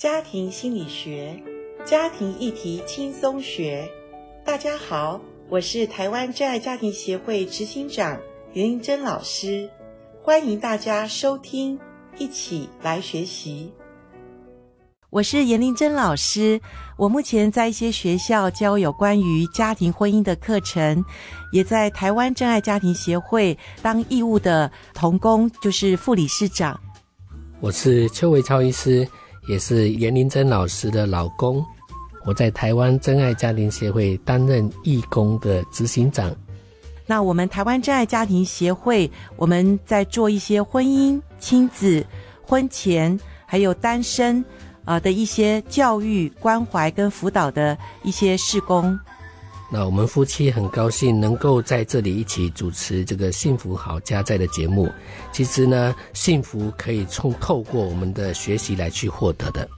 家庭心理学，家庭议题轻松学。大家好，我是台湾真爱家庭协会执行长严玲珍老师，欢迎大家收听，一起来学习。我是严玲珍老师，我目前在一些学校教有关于家庭婚姻的课程，也在台湾真爱家庭协会当义务的童工，就是副理事长。我是邱维超医师。也是严玲珍老师的老公，我在台湾真爱家庭协会担任义工的执行长。那我们台湾真爱家庭协会，我们在做一些婚姻、亲子、婚前还有单身啊的一些教育、关怀跟辅导的一些事工。那我们夫妻很高兴能够在这里一起主持这个幸福好家在的节目。其实呢，幸福可以从透过我们的学习来去获得的。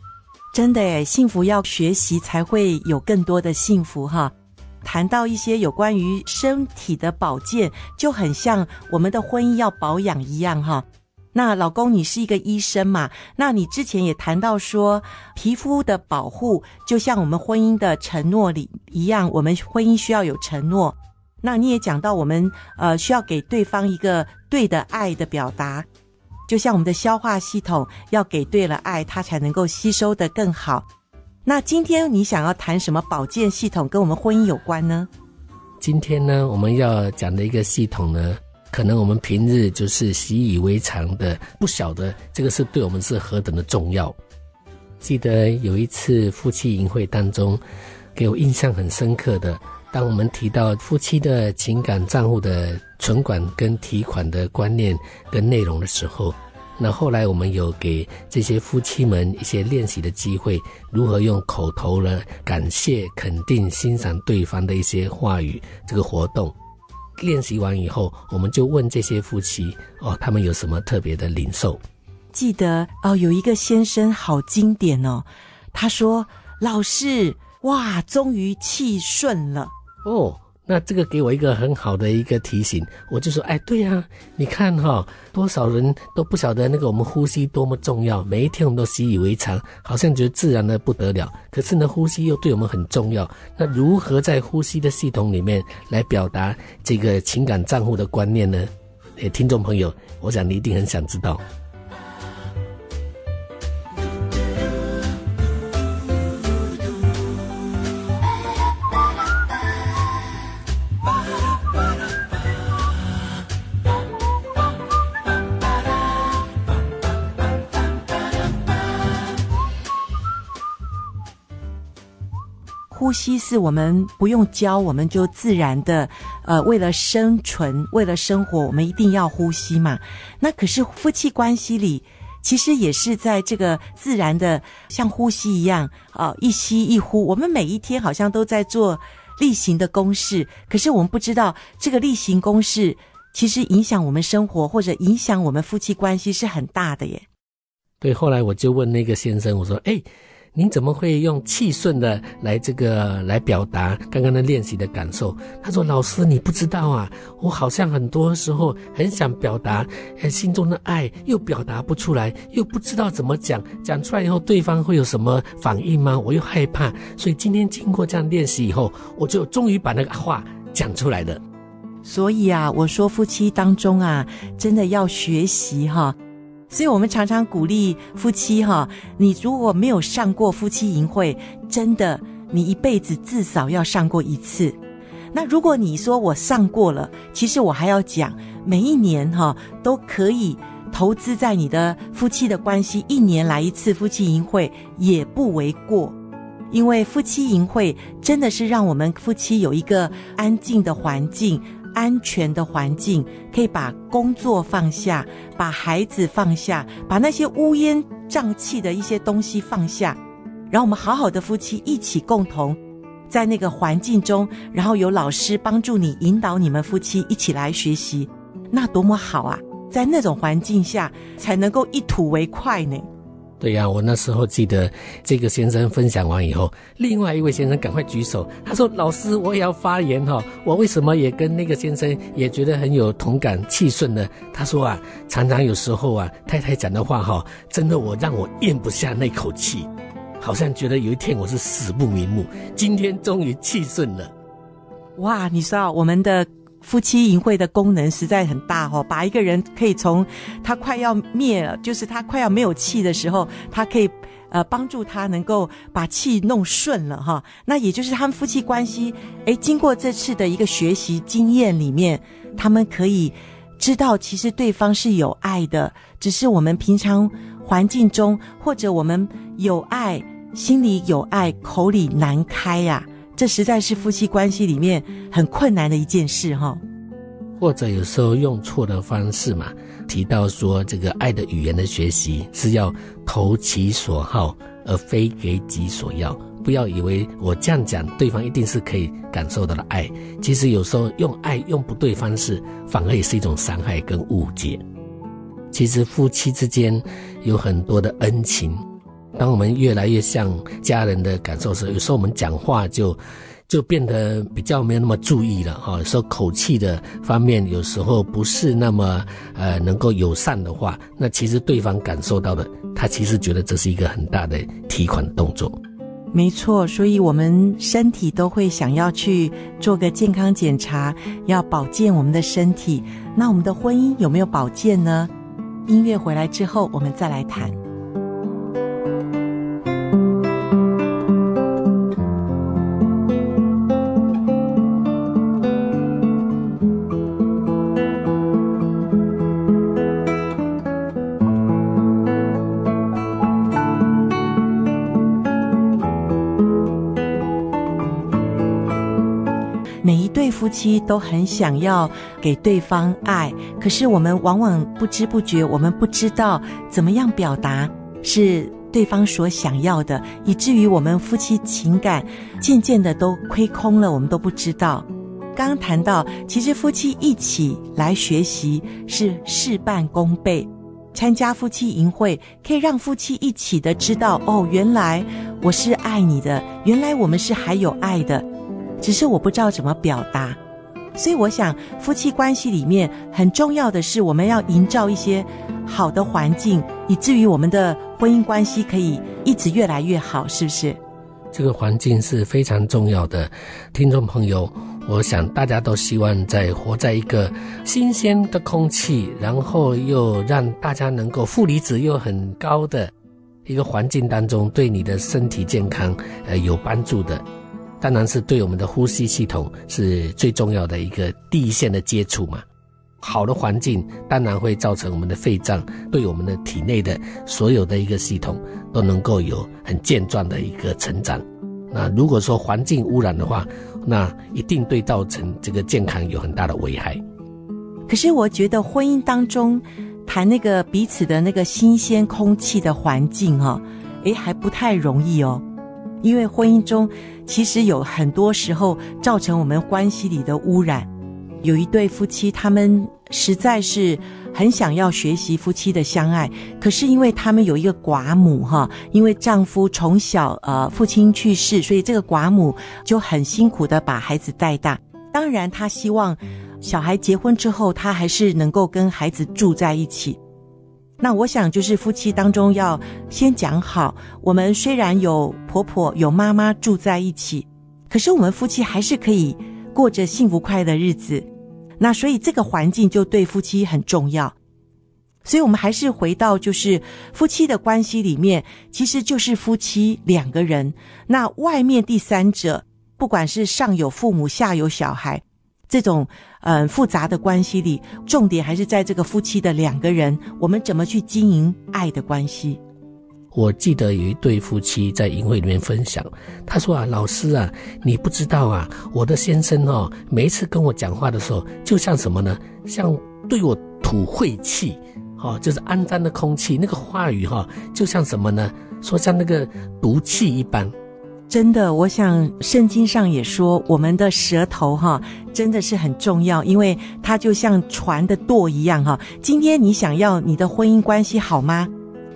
真的诶，幸福要学习才会有更多的幸福哈。谈到一些有关于身体的保健，就很像我们的婚姻要保养一样哈。那老公，你是一个医生嘛？那你之前也谈到说，皮肤的保护就像我们婚姻的承诺里一样，我们婚姻需要有承诺。那你也讲到，我们呃需要给对方一个对的爱的表达，就像我们的消化系统要给对了爱，它才能够吸收得更好。那今天你想要谈什么保健系统跟我们婚姻有关呢？今天呢，我们要讲的一个系统呢。可能我们平日就是习以为常的，不晓得这个是对我们是何等的重要。记得有一次夫妻营会当中，给我印象很深刻的，当我们提到夫妻的情感账户的存款跟提款的观念跟内容的时候，那后来我们有给这些夫妻们一些练习的机会，如何用口头的感谢、肯定、欣赏对方的一些话语，这个活动。练习完以后，我们就问这些夫妻哦，他们有什么特别的领受？记得哦，有一个先生好经典哦，他说：“老师，哇，终于气顺了哦。”那这个给我一个很好的一个提醒，我就说，哎，对呀、你看哈、哦，多少人都不晓得那个我们呼吸多么重要，每一天我们都习以为常，好像觉得自然的不得了。可是呢，呼吸又对我们很重要。那如何在呼吸的系统里面来表达这个情感账户的观念呢？诶，听众朋友，我想你一定很想知道。呼吸是我们不用教，我们就自然的，呃，为了生存，为了生活，我们一定要呼吸嘛。那可是夫妻关系里，其实也是在这个自然的，像呼吸一样，啊、呃，一吸一呼。我们每一天好像都在做例行的公事，可是我们不知道这个例行公事其实影响我们生活，或者影响我们夫妻关系是很大的耶。对，后来我就问那个先生，我说：“哎。”您怎么会用气顺的来这个来表达刚刚的练习的感受？他说：“老师，你不知道啊，我好像很多时候很想表达，呃，心中的爱又表达不出来，又不知道怎么讲，讲出来以后对方会有什么反应吗？我又害怕，所以今天经过这样练习以后，我就终于把那个话讲出来了。所以啊，我说夫妻当中啊，真的要学习哈。”所以我们常常鼓励夫妻哈，你如果没有上过夫妻营会，真的，你一辈子至少要上过一次。那如果你说我上过了，其实我还要讲，每一年哈都可以投资在你的夫妻的关系，一年来一次夫妻营会也不为过。因为夫妻营会真的是让我们夫妻有一个安静的环境。安全的环境，可以把工作放下，把孩子放下，把那些乌烟瘴气的一些东西放下，然后我们好好的夫妻一起共同在那个环境中，然后有老师帮助你引导你们夫妻一起来学习，那多么好啊！在那种环境下才能够一吐为快呢。对呀、我那时候记得这个先生分享完以后，另外一位先生赶快举手，他说：“老师，我也要发言哈！我为什么也跟那个先生也觉得很有同感、气顺呢？”他说啊，常常有时候啊，太太讲的话哈，真的我让我咽不下那口气。好像觉得有一天我是死不瞑目，今天终于气顺了。哇，你知道我们的夫妻淫秽的功能实在很大哦，把一个人可以从他快要灭了，就是他快要没有气的时候，他可以呃帮助他能够把气弄顺了哈。那也就是他们夫妻关系，诶，经过这次的一个学习经验里面，他们可以知道其实对方是有爱的，只是我们平常环境中或者我们有爱。心里有爱，口里难开呀，这实在是夫妻关系里面很困难的一件事哈。或者有时候用错的方式嘛，提到说这个爱的语言的学习是要投其所好，而非给己所要。不要以为我这样讲，对方一定是可以感受到的爱。其实有时候用爱用不对方式，反而也是一种伤害跟误解。其实夫妻之间有很多的恩情。当我们越来越像家人的感受时，有时候我们讲话就就变得比较没有那么注意了哈。有时候口气的方面，有时候不是那么呃能够友善的话，那其实对方感受到的，他其实觉得这是一个很大的提款动作。没错，所以我们身体都会想要去做个健康检查，要保健我们的身体。那我们的婚姻有没有保健呢？音乐回来之后，我们再来谈。妻都很想要给对方爱，可是我们往往不知不觉，我们不知道怎么样表达是对方所想要的，以至于我们夫妻情感渐渐的都亏空了，我们都不知道。刚刚谈到，其实夫妻一起来学习是事半功倍，参加夫妻营会可以让夫妻一起的知道，哦，原来我是爱你的，原来我们是还有爱的。只是我不知道怎么表达，所以我想夫妻关系里面很重要的是，我们要营造一些好的环境，以至于我们的婚姻关系可以一直越来越好，是不是？这个环境是非常重要的，听众朋友，我想大家都希望在活在一个新鲜的空气，然后又让大家能够负离子又很高的一个环境当中，对你的身体健康呃有帮助的。当然是对我们的呼吸系统是最重要的一个第一线的接触嘛。好的环境当然会造成我们的肺脏对我们的体内的所有的一个系统都能够有很健壮的一个成长。那如果说环境污染的话，那一定对造成这个健康有很大的危害。可是我觉得婚姻当中谈那个彼此的那个新鲜空气的环境哈，诶，还不太容易哦。因为婚姻中其实有很多时候造成我们关系里的污染。有一对夫妻，他们实在是很想要学习夫妻的相爱，可是因为他们有一个寡母哈，因为丈夫从小呃父亲去世，所以这个寡母就很辛苦的把孩子带大。当然，她希望小孩结婚之后，她还是能够跟孩子住在一起。那我想，就是夫妻当中要先讲好，我们虽然有婆婆有妈妈住在一起，可是我们夫妻还是可以过着幸福快乐的日子。那所以这个环境就对夫妻很重要。所以我们还是回到，就是夫妻的关系里面，其实就是夫妻两个人。那外面第三者，不管是上有父母下有小孩。这种嗯复杂的关系里，重点还是在这个夫妻的两个人，我们怎么去经营爱的关系？我记得有一对夫妻在营会里面分享，他说啊，老师啊，你不知道啊，我的先生哦，每一次跟我讲话的时候，就像什么呢？像对我吐晦气，哦，就是肮脏的空气，那个话语哈，就像什么呢？说像那个毒气一般。真的，我想圣经上也说，我们的舌头哈，真的是很重要，因为它就像船的舵一样哈。今天你想要你的婚姻关系好吗？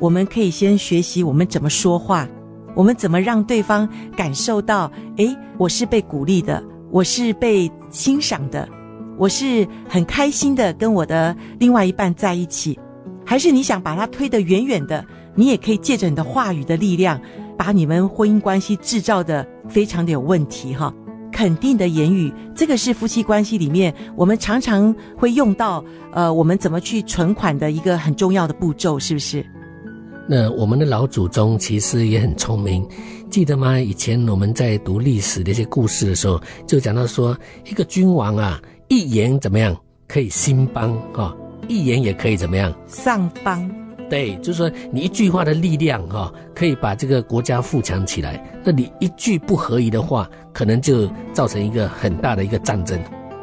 我们可以先学习我们怎么说话，我们怎么让对方感受到，诶，我是被鼓励的，我是被欣赏的，我是很开心的跟我的另外一半在一起，还是你想把他推得远远的？你也可以借着你的话语的力量。把你们婚姻关系制造的非常的有问题哈。肯定的言语，这个是夫妻关系里面我们常常会用到，呃，我们怎么去存款的一个很重要的步骤，是不是？那我们的老祖宗其实也很聪明，记得吗？以前我们在读历史的一些故事的时候，就讲到说，一个君王啊，一言怎么样可以兴邦啊、哦，一言也可以怎么样丧邦。对，就是说你一句话的力量哈，可以把这个国家富强起来。那你一句不合宜的话，可能就造成一个很大的一个战争。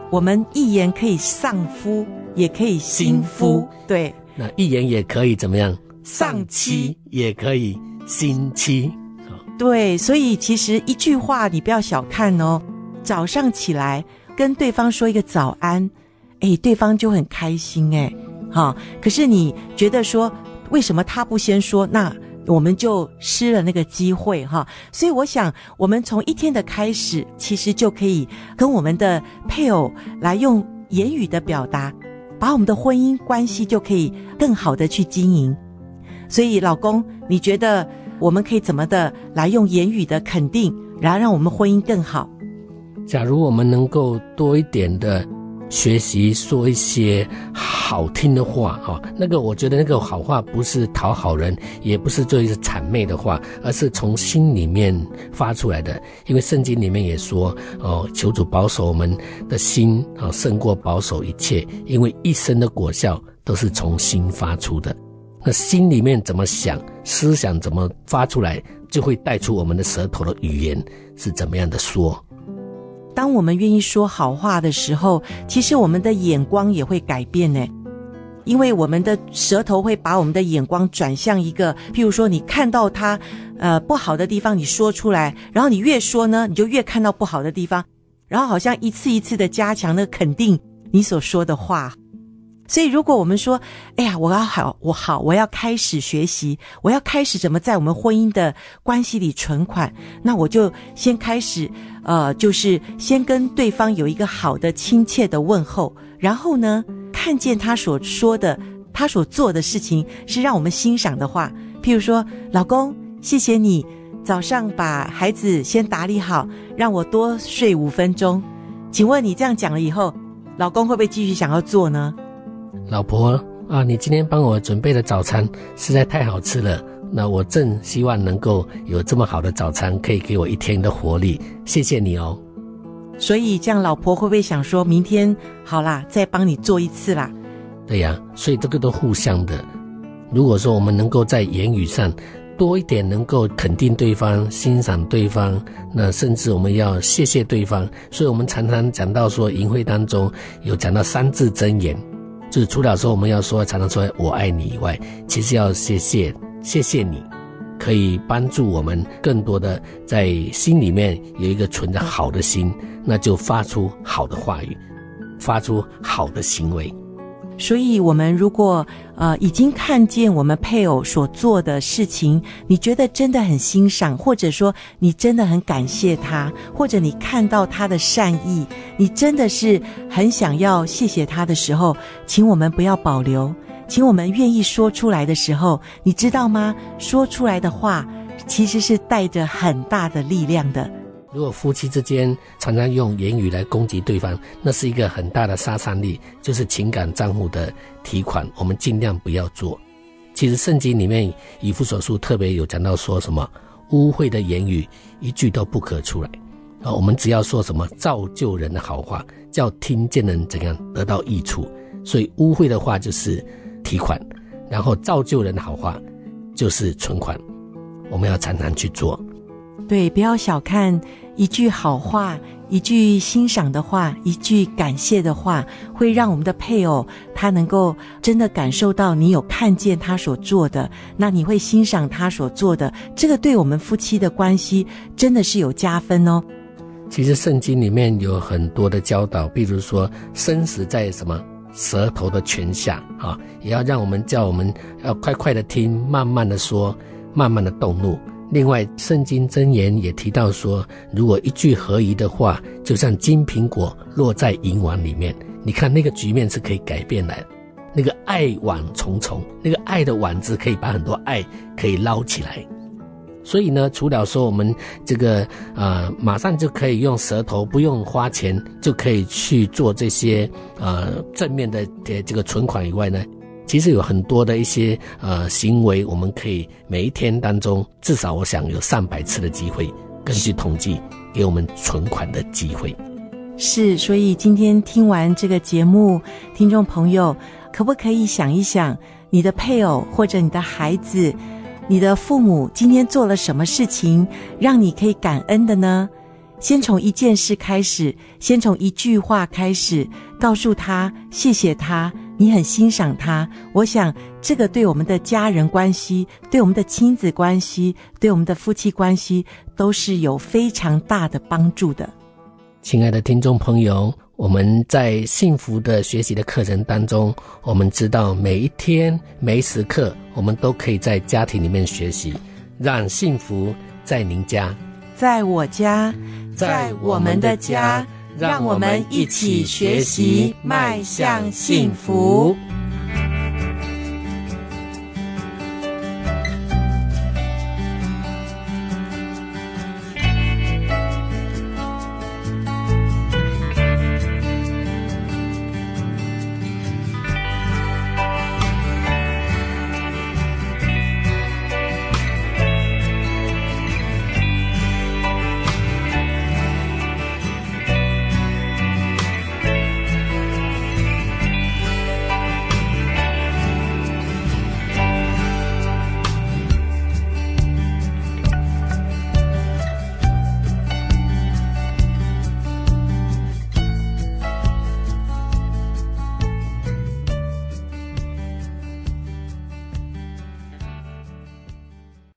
我们一言可以丧夫，也可以兴夫。对，那一言也可以怎么样？丧妻，也可以兴妻。对，所以其实一句话你不要小看哦。早上起来跟对方说一个早安，哎，对方就很开心哎。好，可是你觉得说，为什么他不先说？那我们就失了那个机会哈。所以我想，我们从一天的开始，其实就可以跟我们的配偶来用言语的表达，把我们的婚姻关系就可以更好的去经营。所以，老公，你觉得我们可以怎么的来用言语的肯定，然后让我们婚姻更好？假如我们能够多一点的。学习说一些好听的话，哈，那个我觉得那个好话不是讨好人，也不是做一些谄媚的话，而是从心里面发出来的。因为圣经里面也说，哦，求主保守我们的心，啊，胜过保守一切，因为一生的果效都是从心发出的。那心里面怎么想，思想怎么发出来，就会带出我们的舌头的语言是怎么样的说。当我们愿意说好话的时候，其实我们的眼光也会改变呢，因为我们的舌头会把我们的眼光转向一个，譬如说你看到他，呃，不好的地方，你说出来，然后你越说呢，你就越看到不好的地方，然后好像一次一次的加强那肯定你所说的话。所以，如果我们说，哎呀，我要好，我好，我要开始学习，我要开始怎么在我们婚姻的关系里存款，那我就先开始，呃，就是先跟对方有一个好的、亲切的问候，然后呢，看见他所说的、他所做的事情是让我们欣赏的话，譬如说，老公，谢谢你早上把孩子先打理好，让我多睡五分钟。请问你这样讲了以后，老公会不会继续想要做呢？老婆啊，你今天帮我准备的早餐实在太好吃了。那我正希望能够有这么好的早餐，可以给我一天的活力。谢谢你哦。所以这样，老婆会不会想说明天好啦，再帮你做一次啦？对呀，所以这个都互相的。如果说我们能够在言语上多一点，能够肯定对方、欣赏对方，那甚至我们要谢谢对方。所以我们常常讲到说，淫会当中有讲到三字真言。就是除了说我们要说常常说我爱你以外，其实要谢谢谢谢你，可以帮助我们更多的在心里面有一个存着好的心，那就发出好的话语，发出好的行为。所以，我们如果呃已经看见我们配偶所做的事情，你觉得真的很欣赏，或者说你真的很感谢他，或者你看到他的善意，你真的是很想要谢谢他的时候，请我们不要保留，请我们愿意说出来的时候，你知道吗？说出来的话其实是带着很大的力量的。如果夫妻之间常常用言语来攻击对方，那是一个很大的杀伤力，就是情感账户的提款，我们尽量不要做。其实圣经里面以弗所书特别有讲到说什么污秽的言语一句都不可出来啊，我们只要说什么造就人的好话，叫听见人怎样得到益处。所以污秽的话就是提款，然后造就人的好话就是存款，我们要常常去做。对，不要小看一句好话，一句欣赏的话，一句感谢的话，会让我们的配偶他能够真的感受到你有看见他所做的，那你会欣赏他所做的，这个对我们夫妻的关系真的是有加分哦。其实圣经里面有很多的教导，比如说生死在什么舌头的泉下啊，也要让我们叫我们要快快的听，慢慢的说，慢慢的动怒。另外，圣经箴言也提到说，如果一句合宜的话，就像金苹果落在银碗里面，你看那个局面是可以改变的。那个爱网重重，那个爱的网子可以把很多爱可以捞起来。所以呢，除了说我们这个呃马上就可以用舌头不用花钱就可以去做这些呃正面的这个存款以外呢，其实有很多的一些呃行为，我们可以每一天当中至少我想有上百次的机会，根据统计给我们存款的机会。是，所以今天听完这个节目，听众朋友可不可以想一想，你的配偶或者你的孩子？你的父母今天做了什么事情，让你可以感恩的呢？先从一件事开始，先从一句话开始，告诉他谢谢他，你很欣赏他。我想这个对我们的家人关系、对我们的亲子关系、对我们的夫妻关系，都是有非常大的帮助的。亲爱的听众朋友。我们在幸福的学习的课程当中，我们知道每一天每一时刻，我们都可以在家庭里面学习，让幸福在您家，在我家，在我们的家，让我们一起学习，迈向幸福。